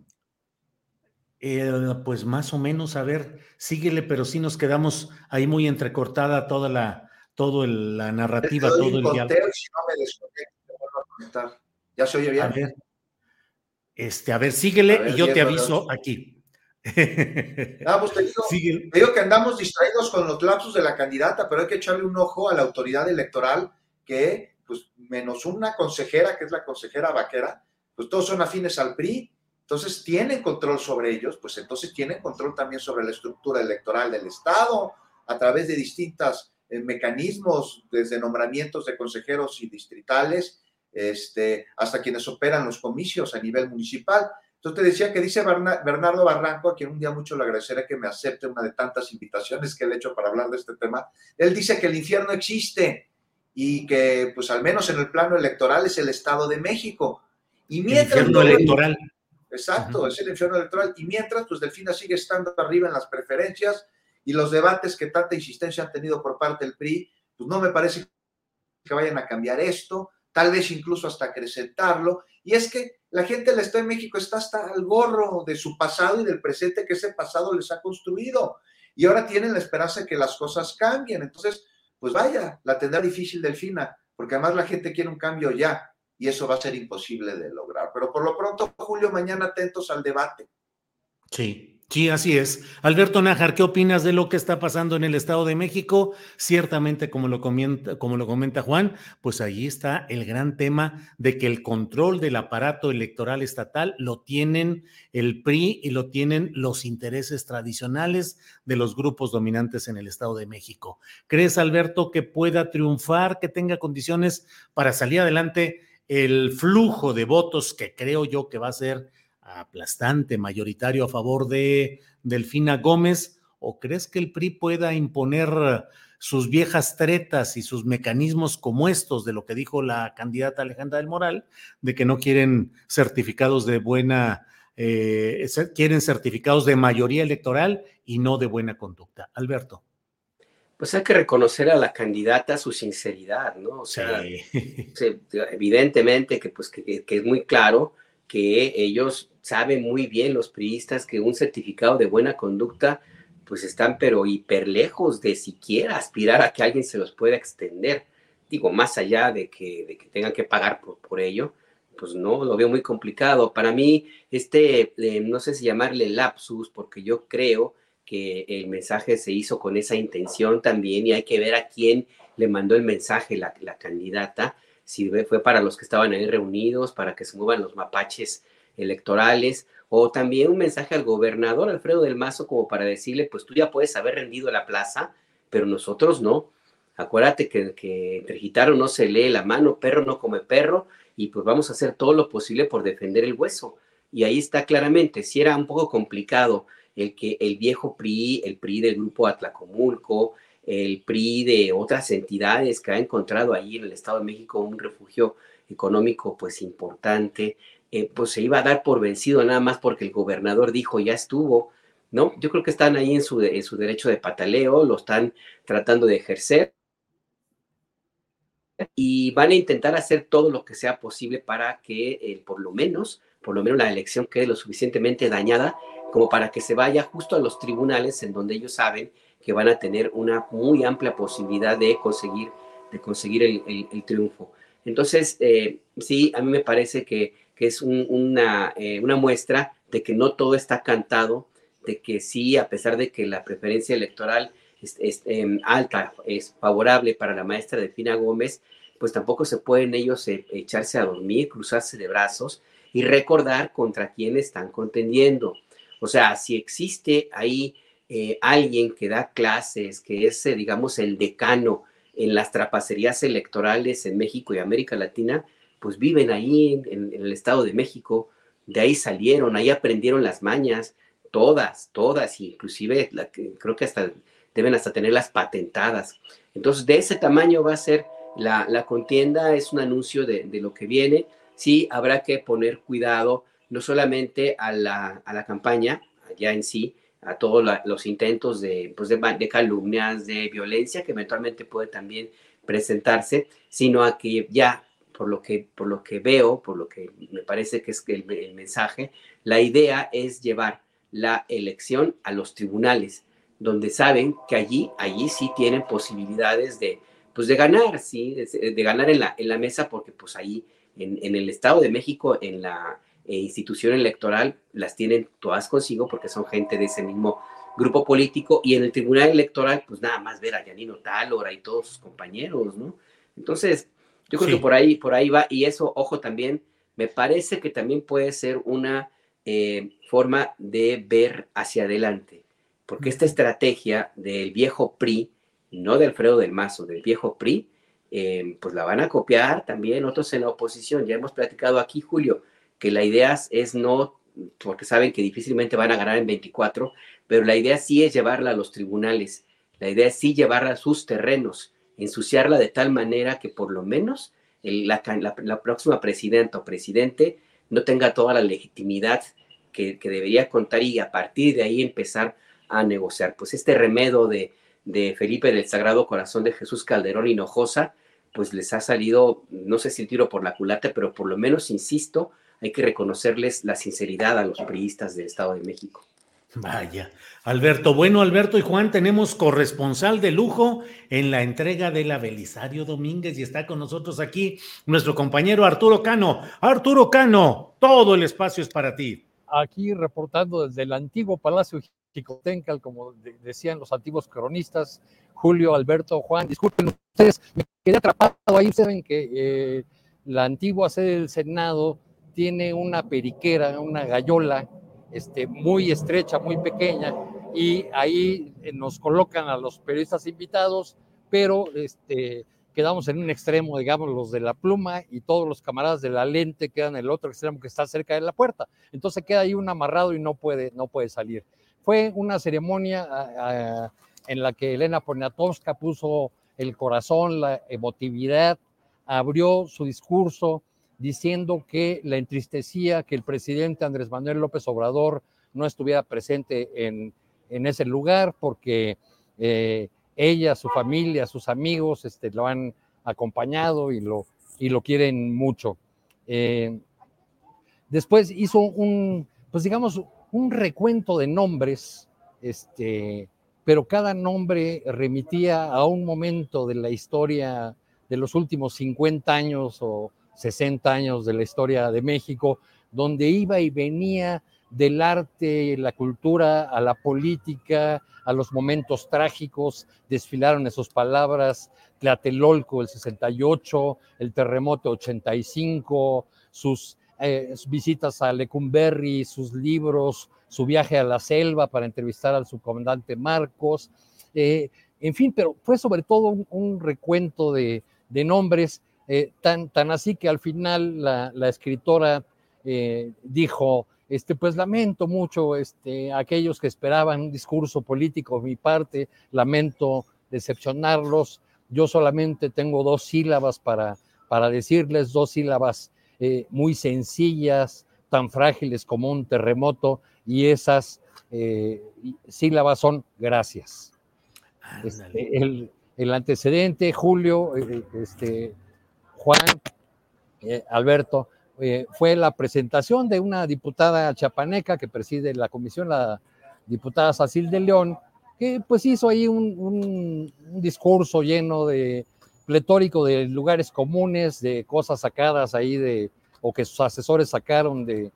Eh, pues más o menos, a ver, síguele, pero sí nos quedamos ahí muy entrecortada toda la, todo la narrativa, todo el diálogo. Si no me a ¿Ya se oye bien? A ver, este, a ver, síguele y yo te aviso aquí. Ah, pues te digo, te digo, que andamos distraídos con los lapsos de la candidata, pero hay que echarle un ojo a la autoridad electoral que, pues, menos una consejera, que es la consejera vaquera, pues todos son afines al PRI, entonces tienen control sobre ellos, pues entonces tienen control también sobre la estructura electoral del Estado a través de distintos eh, mecanismos, desde nombramientos de consejeros y distritales, este, hasta quienes operan los comicios a nivel municipal. Entonces te decía que dice Bernardo Barranco, a quien un día mucho le agradeceré que me acepte una de tantas invitaciones que le he hecho para hablar de este tema. Él dice que el infierno existe y que, pues al menos en el plano electoral, es el Estado de México. Y mientras el infierno electoral. Exacto, es el infierno electoral. Y mientras, pues Delfina sigue estando arriba en las preferencias y los debates que tanta insistencia han tenido por parte del PRI, pues no me parece que vayan a cambiar esto, tal vez incluso hasta acrecentarlo. Y es que la gente del Estado de México está hasta al gorro de su pasado y del presente que ese pasado les ha construido. Y ahora tienen la esperanza de que las cosas cambien. Entonces, pues vaya, la tendrá difícil Delfina, porque además la gente quiere un cambio ya y eso va a ser imposible de lograr. Pero por lo pronto, Julio, mañana atentos al debate. Sí, Sí, así es. Alberto Nájar, ¿qué opinas de lo que está pasando en el Estado de México? Ciertamente, como lo, comenta, como lo comenta Juan, pues ahí está el gran tema de que el control del aparato electoral estatal lo tienen el PRI y lo tienen los intereses tradicionales de los grupos dominantes en el Estado de México. ¿Crees, Alberto, que pueda triunfar, que tenga condiciones para salir adelante el flujo de votos que creo yo que va a ser aplastante, mayoritario a favor de Delfina Gómez? ¿O crees que el PRI pueda imponer sus viejas tretas y sus mecanismos como estos de lo que dijo la candidata Alejandra del Moral, de que no quieren certificados de buena, eh, quieren certificados de mayoría electoral y no de buena conducta? Alberto. Pues hay que reconocer a la candidata su sinceridad, ¿no? O sea, evidentemente que, pues, que, es muy claro que ellos saben muy bien los priistas que un certificado de buena conducta pues están pero hiper lejos de siquiera aspirar a que alguien se los pueda extender. Digo, más allá de que, de que tengan que pagar por, ello, pues no, lo veo muy complicado. Para mí, este, eh, no sé si llamarle lapsus, porque yo creo que el mensaje se hizo con esa intención también y hay que ver a quién le mandó el mensaje la, la candidata, si fue para los que estaban ahí reunidos, para que se muevan los mapaches electorales, o también un mensaje al gobernador Alfredo del Mazo como para decirle, pues tú ya puedes haber rendido la plaza, pero nosotros no. Acuérdate que, que entre no se lee la mano, perro no come perro, y pues vamos a hacer todo lo posible por defender el hueso. Y ahí está claramente, si era un poco complicado el que el viejo PRI, el PRI del grupo Atlacomulco, el PRI de otras entidades que ha encontrado ahí en el Estado de México un refugio económico pues importante, eh, pues se iba a dar por vencido nada más porque el gobernador dijo ya estuvo, ¿no? Yo creo que están ahí en su, en su derecho de pataleo, lo están tratando de ejercer y van a intentar hacer todo lo que sea posible para que eh, por lo menos, por lo menos la elección quede lo suficientemente dañada como para que se vaya justo a los tribunales en donde ellos saben que van a tener una muy amplia posibilidad de conseguir, de conseguir el, triunfo. Entonces, eh, sí, a mí me parece que que es una, eh, una muestra de que no todo está cantado, de que sí, a pesar de que la preferencia electoral es, em, alta, es favorable para la maestra Delfina Gómez, pues tampoco se pueden ellos eh, echarse a dormir, cruzarse de brazos y recordar contra quién están contendiendo. O sea, si existe ahí eh, alguien que da clases, que es, digamos, el decano en las trapacerías electorales en México y América Latina, pues viven ahí en, el Estado de México, de ahí salieron, ahí aprendieron las mañas, todas, todas, inclusive la creo que hasta deben hasta tenerlas patentadas. Entonces, de ese tamaño va a ser la, contienda, es un anuncio de, lo que viene. Sí, habrá que poner cuidado no solamente a la, a la campaña, allá en sí, a todos los intentos de, pues de, calumnias, de violencia que eventualmente puede también presentarse, sino a que ya por lo que, por lo que veo, por lo que me parece que es el, el mensaje, la idea es llevar la elección a los tribunales, donde saben que allí, allí sí tienen posibilidades de, pues de ganar, ¿sí? De, ganar en la, en la mesa, porque pues ahí en, en el Estado de México, en la eh, institución electoral, las tienen todas consigo porque son gente de ese mismo grupo político y en el Tribunal Electoral, pues nada más ver a Yanino Tálora y todos sus compañeros, ¿no? Entonces, yo creo que por ahí, por ahí va, y eso, ojo también, me parece que también puede ser una eh, forma de ver hacia adelante, porque esta estrategia del viejo PRI, no de Alfredo del Mazo, del viejo PRI, eh, pues la van a copiar también otros en la oposición. Ya hemos platicado aquí, Julio, que la idea es no, porque saben que difícilmente van a ganar en 24, pero la idea sí es llevarla a los tribunales, la idea es sí llevarla a sus terrenos, ensuciarla de tal manera que por lo menos la, próxima presidenta o presidente no tenga toda la legitimidad que, debería contar y a partir de ahí empezar a negociar. Pues este remedo de, de Felipe del Sagrado Corazón de Jesús Calderón Hinojosa, pues les ha salido, no sé si el tiro por la culata, pero por lo menos, insisto, hay que reconocerles la sinceridad a los priistas del Estado de México. Vaya, Alberto. Bueno, Alberto y Juan, tenemos corresponsal de lujo en la entrega de la Belisario Domínguez y está con nosotros aquí nuestro compañero Arturo Cano. Arturo Cano, todo el espacio es para ti. Aquí reportando desde el antiguo Palacio Jicotencal, como decían los antiguos cronistas, Julio, Alberto, Juan, disculpen ustedes, me quedé atrapado ahí, saben que eh, la antigua sede del Senado tiene una periquera, una gallola este, muy estrecha, muy pequeña, y ahí eh, nos colocan a los periodistas invitados, pero este, quedamos en un extremo, digamos, los de la pluma y todos los camaradas de la lente quedan en el otro extremo que está cerca de la puerta. Entonces queda ahí un amarrado y no puede, no puede salir. Fue una ceremonia en la que Elena Poniatowska puso el corazón, la emotividad, abrió su discurso, diciendo que la entristecía que el presidente Andrés Manuel López Obrador no estuviera presente en, ese lugar porque eh, ella, su familia, sus amigos este, lo han acompañado y lo, y lo quieren mucho. Eh, después hizo un, pues digamos, un recuento de nombres, este, pero cada nombre remitía a un momento de la historia de los últimos 50 años o 60 años de la historia de México, donde iba y venía del arte, la cultura, a la política, a los momentos trágicos, desfilaron esas palabras, Tlatelolco el 68, el terremoto 85, sus, eh, visitas a Lecumberri, sus libros, su viaje a la selva para entrevistar al subcomandante Marcos, eh, en fin, pero fue sobre todo un, recuento de nombres eh, tan, tan así que al final la, escritora eh, dijo, este, pues lamento mucho este, aquellos que esperaban un discurso político de mi parte, lamento decepcionarlos, yo solamente tengo dos sílabas para, para decirles, dos sílabas eh, muy sencillas, tan frágiles como un terremoto, y esas sílabas son gracias. Este, el, el, antecedente, Julio, este, Juan, eh, Alberto, eh, fue la presentación de una diputada chapaneca que preside la comisión, la diputada Sacil de León, que pues hizo ahí un, discurso lleno de pletórico de lugares comunes, de cosas sacadas ahí de, o que sus asesores sacaron de,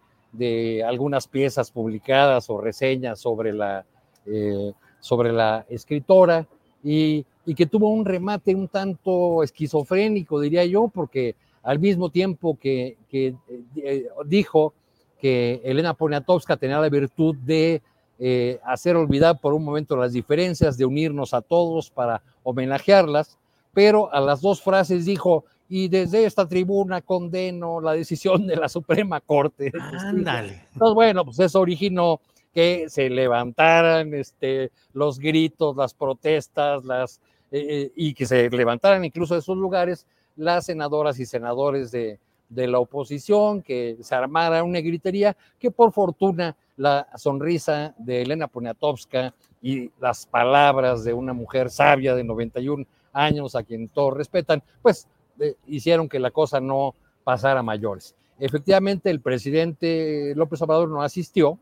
algunas piezas publicadas o reseñas sobre la, eh, sobre la escritora. Y y que tuvo un remate un tanto esquizofrénico, diría yo, porque al mismo tiempo que, eh, dijo que Elena Poniatowska tenía la virtud de eh, hacer olvidar por un momento las diferencias, de unirnos a todos para homenajearlas, pero a las dos frases dijo, y desde esta tribuna condeno la decisión de la Suprema Corte. Ándale. Entonces, bueno, pues eso originó que se levantaran este, los gritos, las protestas, las eh, eh, y que se levantaran incluso de esos lugares las senadoras y senadores de, la oposición, que se armara una gritería, que por fortuna la sonrisa de Elena Poniatowska y las palabras de una mujer sabia de 91 años, a quien todos respetan, pues eh, hicieron que la cosa no pasara a mayores. Efectivamente, el presidente López Obrador no asistió,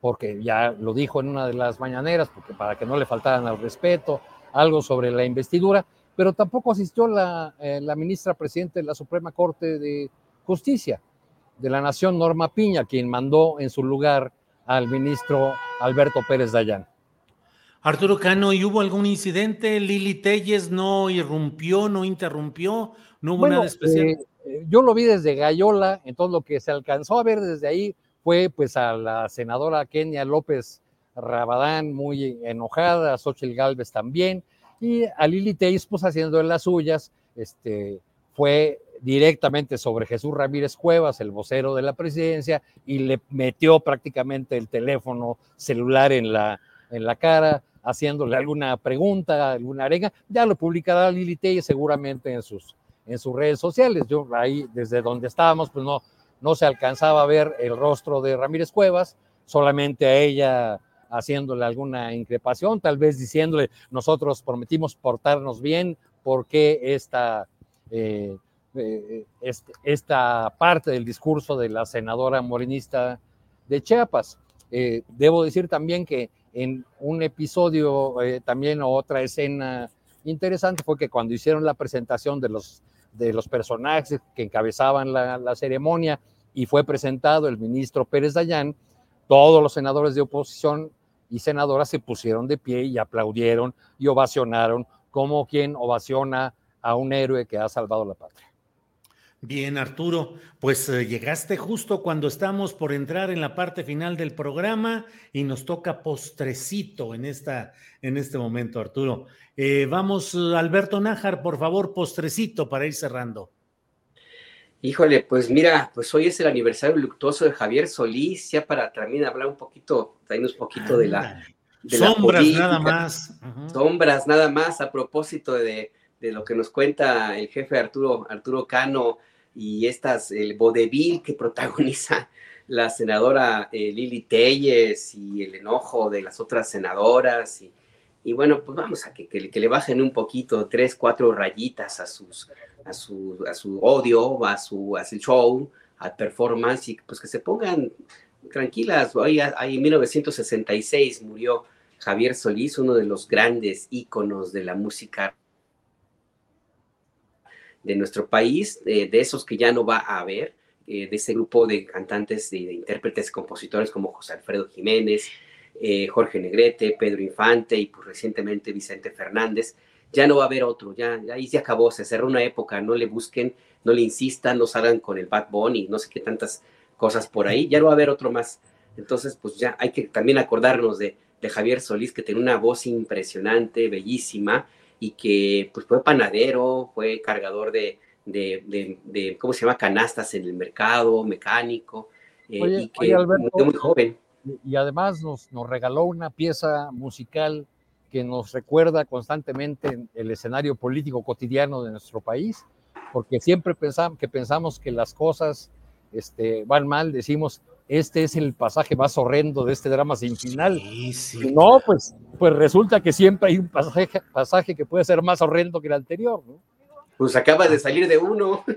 porque ya lo dijo en una de las mañaneras, porque para que no le faltaran al respeto, algo sobre la investidura, pero tampoco asistió la, eh, la ministra presidente de la Suprema Corte de Justicia de la Nación, Norma Piña, quien mandó en su lugar al ministro Alberto Pérez Dayán. Arturo Cano, ¿y hubo algún incidente? ¿Lili Telles no irrumpió, no interrumpió? ¿No hubo nada especial? Eh, eh, yo lo vi desde Gallola, entonces lo que se alcanzó a ver desde ahí fue pues a la senadora Kenia López Rabadán muy enojada, a Xochitl Galvez también, y a Lili Telles pues haciendo las suyas, este, fue directamente sobre Jesús Ramírez Cuevas, el vocero de la presidencia, y le metió prácticamente el teléfono celular en la, en la cara, haciéndole alguna pregunta, alguna arenga. Ya lo publicará Lili Telles seguramente en sus, en sus redes sociales. Yo ahí, desde donde estábamos, pues no, no se alcanzaba a ver el rostro de Ramírez Cuevas, solamente a ella haciéndole alguna increpación, tal vez diciéndole, nosotros prometimos portarnos bien, porque esta, eh, eh, esta parte del discurso de la senadora morenista de Chiapas. Eh, debo decir también que en un episodio, también otra escena interesante fue que cuando hicieron la presentación de los, de los personajes que encabezaban la, la ceremonia y fue presentado el ministro Pérez Dayán, todos los senadores de oposición y senadoras se pusieron de pie y aplaudieron y ovacionaron como quien ovaciona a un héroe que ha salvado la patria. Bien, Arturo, pues eh, llegaste justo cuando estamos por entrar en la parte final del programa y nos toca postrecito en, esta, en este momento, Arturo. Eh, vamos, Alberto Nájar, por favor, postrecito para ir cerrando. Híjole, pues mira, pues hoy es el aniversario luctuoso de Javier Solís, ya para también hablar un poquito, traernos un poquito de la... Sombras nada más. Sombras nada más, a propósito de, lo que nos cuenta el jefe Arturo, Arturo Cano y estas, el vodevil que protagoniza la senadora eh, Lili Telles y el enojo de las otras senadoras y, y bueno, pues vamos a que, que, le bajen un poquito, tres, cuatro rayitas a, sus, a, su, a su odio, a su, a su show, al performance, y pues que se pongan tranquilas. Ahí en 1966 murió Javier Solís, uno de los grandes íconos de la música de nuestro país, de esos que ya no va a haber, eh, de ese grupo de cantantes, de, de intérpretes, compositores como José Alfredo Jiménez, eh, Jorge Negrete, Pedro Infante y pues recientemente Vicente Fernández. Ya no va a haber otro, ya, ahí se acabó, se cerró una época, no le busquen, no le insistan, no salgan con el Bad Bunny, no sé qué tantas cosas por ahí, ya no va a haber otro más. Entonces, pues ya hay que también acordarnos de, de Javier Solís, que tiene una voz impresionante, bellísima, y que pues fue panadero, fue cargador de, de, de, ¿cómo se llama?, canastas en el mercado, mecánico, eh, y que muy joven y además nos, nos regaló una pieza musical que nos recuerda constantemente el escenario político cotidiano de nuestro país, porque siempre pensamos que pensamos que las cosas este, van mal, decimos, este es el pasaje más horrendo de este drama sin final. No, pues, pues resulta que siempre hay un pasaje, pasaje que puede ser más horrendo que el anterior, ¿no? Pues acaba de salir de uno.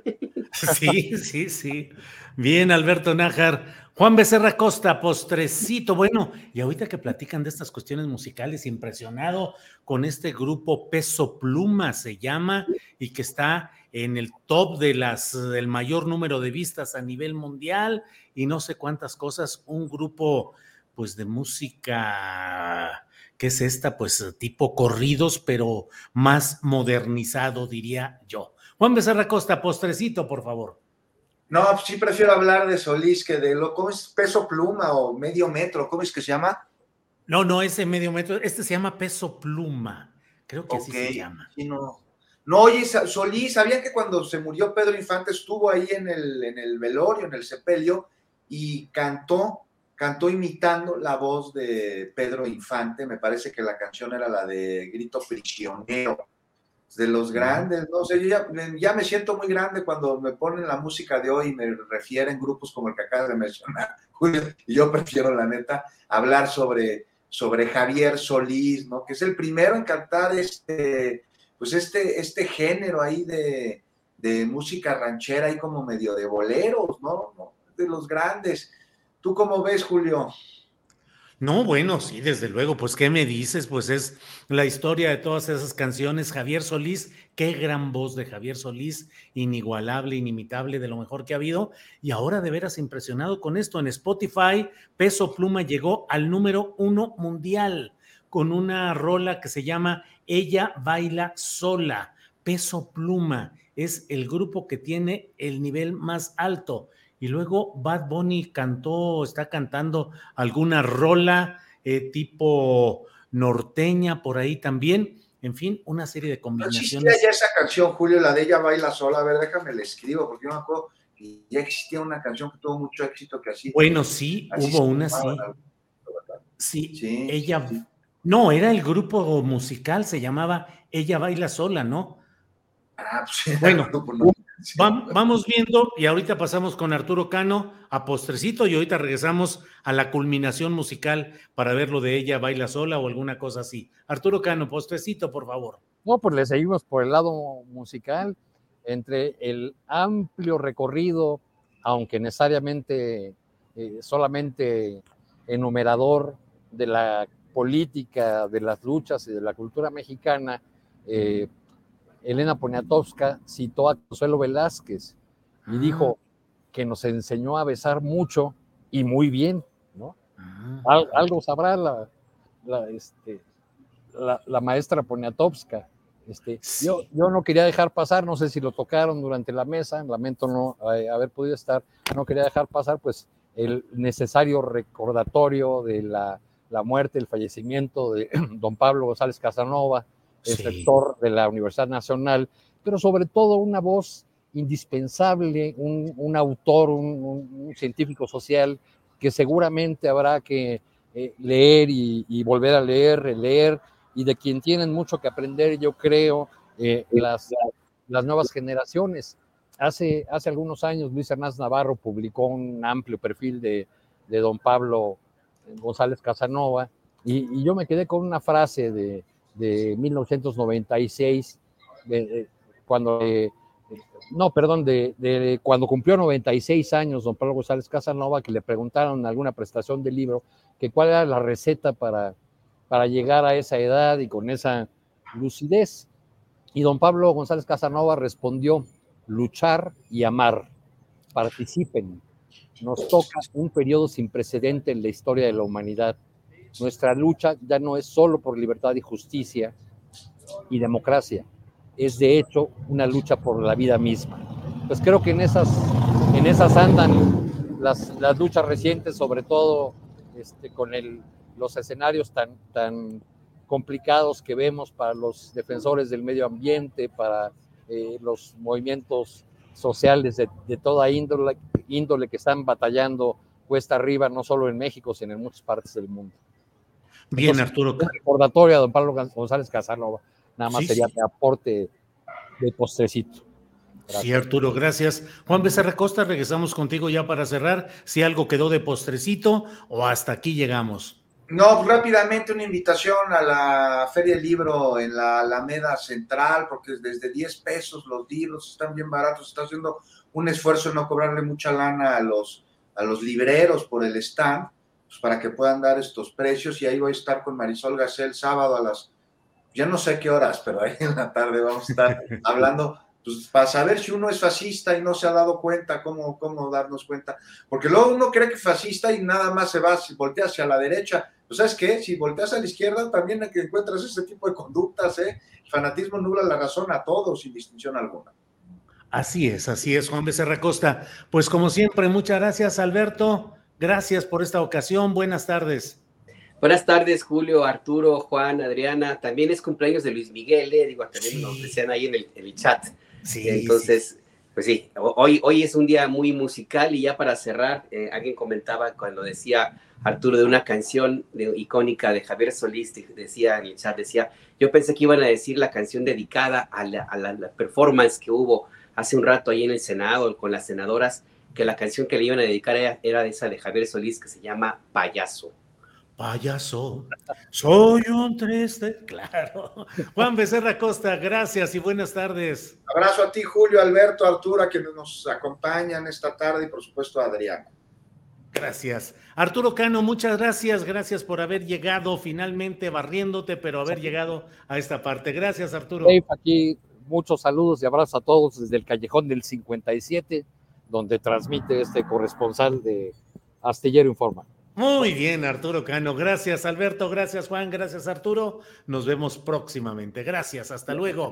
Sí, sí, sí. Bien, Alberto Nájar. Juan Becerra Costa, postrecito. Bueno, y ahorita que platican de estas cuestiones musicales, impresionado con este grupo Peso Pluma se llama y que está en el top de las del mayor número de vistas a nivel mundial y no sé cuántas cosas, un grupo pues de música ¿qué es esta? Pues tipo corridos, pero más modernizado, diría yo. Juan Becerra Costa, postrecito, por favor. No, sí prefiero hablar de Solís que de lo, ¿cómo es peso pluma o medio metro? ¿Cómo es que se llama? No, no, ese medio metro, este se llama peso pluma. Creo que así se llama. no. no, oye, Solís, ¿sabían que cuando se murió Pedro Infante estuvo ahí en el, en el velorio, en el sepelio, y cantó, cantó imitando la voz de Pedro Infante? Me parece que la canción era la de Grito Prisionero de los grandes, no sé, yo ya, me siento muy grande cuando me ponen la música de hoy y me refieren grupos como el que acabas de mencionar, Julio, y yo prefiero, la neta, hablar sobre, sobre Javier Solís, ¿no? Que es el primero en cantar este, pues este, este género ahí de, de música ranchera, ahí como medio de boleros, ¿no? De los grandes. ¿Tú cómo ves, Julio? No, bueno, sí, desde luego. Pues, ¿qué me dices? Pues es la historia de todas esas canciones. Javier Solís, qué gran voz de Javier Solís, inigualable, inimitable, de lo mejor que ha habido. Y ahora de veras impresionado con esto. En Spotify, Peso Pluma llegó al número uno mundial con una rola que se llama Ella baila sola. Peso Pluma es el grupo que tiene el nivel más alto y luego Bad Bunny cantó, está cantando alguna rola eh, tipo norteña por ahí también. En fin, una serie de combinaciones. No existía ya esa canción, Julio, la de ella baila sola. A ver, déjame le escribo, porque yo me acuerdo que ya existía una canción que tuvo mucho éxito que así. Bueno, sí, hubo una, sí. sí. Sí, ella. No, era el grupo musical, se llamaba Ella baila sola, ¿no? Ah, pues, bueno, vamos viendo y ahorita pasamos con Arturo Cano a postrecito y ahorita regresamos a la culminación musical para ver lo de ella baila sola o alguna cosa así. Arturo Cano, postrecito, por favor. No, pues le seguimos por el lado musical entre el amplio recorrido, aunque necesariamente eh, solamente enumerador de la política, de las luchas y de la cultura mexicana, eh, Elena Poniatowska citó a Consuelo Velázquez y dijo que nos enseñó a besar mucho y muy bien, ¿no? Ah. algo sabrá la, la, este, la, maestra Poniatowska. Este, yo, yo no quería dejar pasar, no sé si lo tocaron durante la mesa, lamento no eh, haber podido estar, no quería dejar pasar pues el necesario recordatorio de la, la muerte, el fallecimiento de don Pablo González Casanova, el sector de la Universidad Nacional, pero sobre todo una voz indispensable, un, autor, un, científico social que seguramente habrá que eh, leer y, volver a leer, releer, y de quien tienen mucho que aprender, yo creo, eh, las, las nuevas generaciones. Hace, hace algunos años Luis Hernández Navarro publicó un amplio perfil de, de don Pablo González Casanova, y yo me quedé con una frase de, de 1996, cuando, no, perdón, de, cuando cumplió 96 años don Pablo González Casanova, que le preguntaron en alguna prestación del libro que cuál era la receta para, para llegar a esa edad y con esa lucidez. Y don Pablo González Casanova respondió, luchar y amar, participen. Nos toca un periodo sin precedente en la historia de la humanidad nuestra lucha ya no es solo por libertad y justicia y democracia, es de hecho una lucha por la vida misma. Pues creo que en esas, en esas andan las, las luchas recientes, sobre todo este, con los escenarios tan, tan complicados que vemos para los defensores del medio ambiente, para eh, los movimientos sociales de, de toda índole que están batallando cuesta arriba, no solo en México, sino en muchas partes del mundo. Bien, Arturo. Un recordatorio a don Pablo González Casanova. Nada más sería de aporte de postrecito. Sí, Arturo, gracias. Juan Becerra Costa, regresamos contigo ya para cerrar. Si algo quedó de postrecito o hasta aquí llegamos. No, rápidamente una invitación a la Feria del Libro en la Alameda Central, porque desde 10 pesos los libros están bien baratos. Está haciendo un esfuerzo en no cobrarle mucha lana a los, a los libreros por el stand pues, para que puedan dar estos precios y ahí voy a estar con Marisol Gacel sábado a las, ya no sé qué horas, pero ahí en la tarde vamos a estar hablando pues, para saber si uno es fascista y no se ha dado cuenta, cómo, cómo darnos cuenta. Porque luego uno cree que es fascista y nada más se va, si voltea hacia la derecha. Pues sabes qué, si volteas a la izquierda también que encuentras ese tipo de conductas, ¿eh? El fanatismo nubla la razón a todos sin distinción alguna. Así es, así es, Juan Becerra Costa. Pues como siempre, muchas gracias, Alberto. Gracias por esta ocasión. Buenas tardes. Buenas tardes, Julio, Arturo, Juan, Adriana. También es cumpleaños de Luis Miguel, eh, digo, también nos decían ahí en el, chat. Sí. Entonces, pues sí, hoy, hoy es un día muy musical y ya para cerrar, eh, alguien comentaba cuando decía Arturo de una canción icónica de Javier Solís, decía en el chat, decía, yo pensé que iban a decir la canción dedicada a la, a la performance que hubo hace un rato ahí en el Senado con las senadoras que la canción que le iban a dedicar era, de esa de Javier Solís que se llama Payaso. Payaso, soy un triste, claro. Juan Becerra Costa, gracias y buenas tardes. Abrazo a ti, Julio, Alberto, Arturo, a quienes nos acompañan esta tarde y por supuesto a Adrián. Gracias. Arturo Cano, muchas gracias. Gracias por haber llegado finalmente barriéndote, pero haber llegado a esta parte. Gracias, Arturo. Dave, aquí muchos saludos y abrazos a todos desde el callejón del 57, donde transmite este corresponsal de Astillero Informa. Muy bien, Arturo Cano. Gracias, Alberto. Gracias, Juan. Gracias, Arturo. Nos vemos próximamente. Gracias. Hasta luego.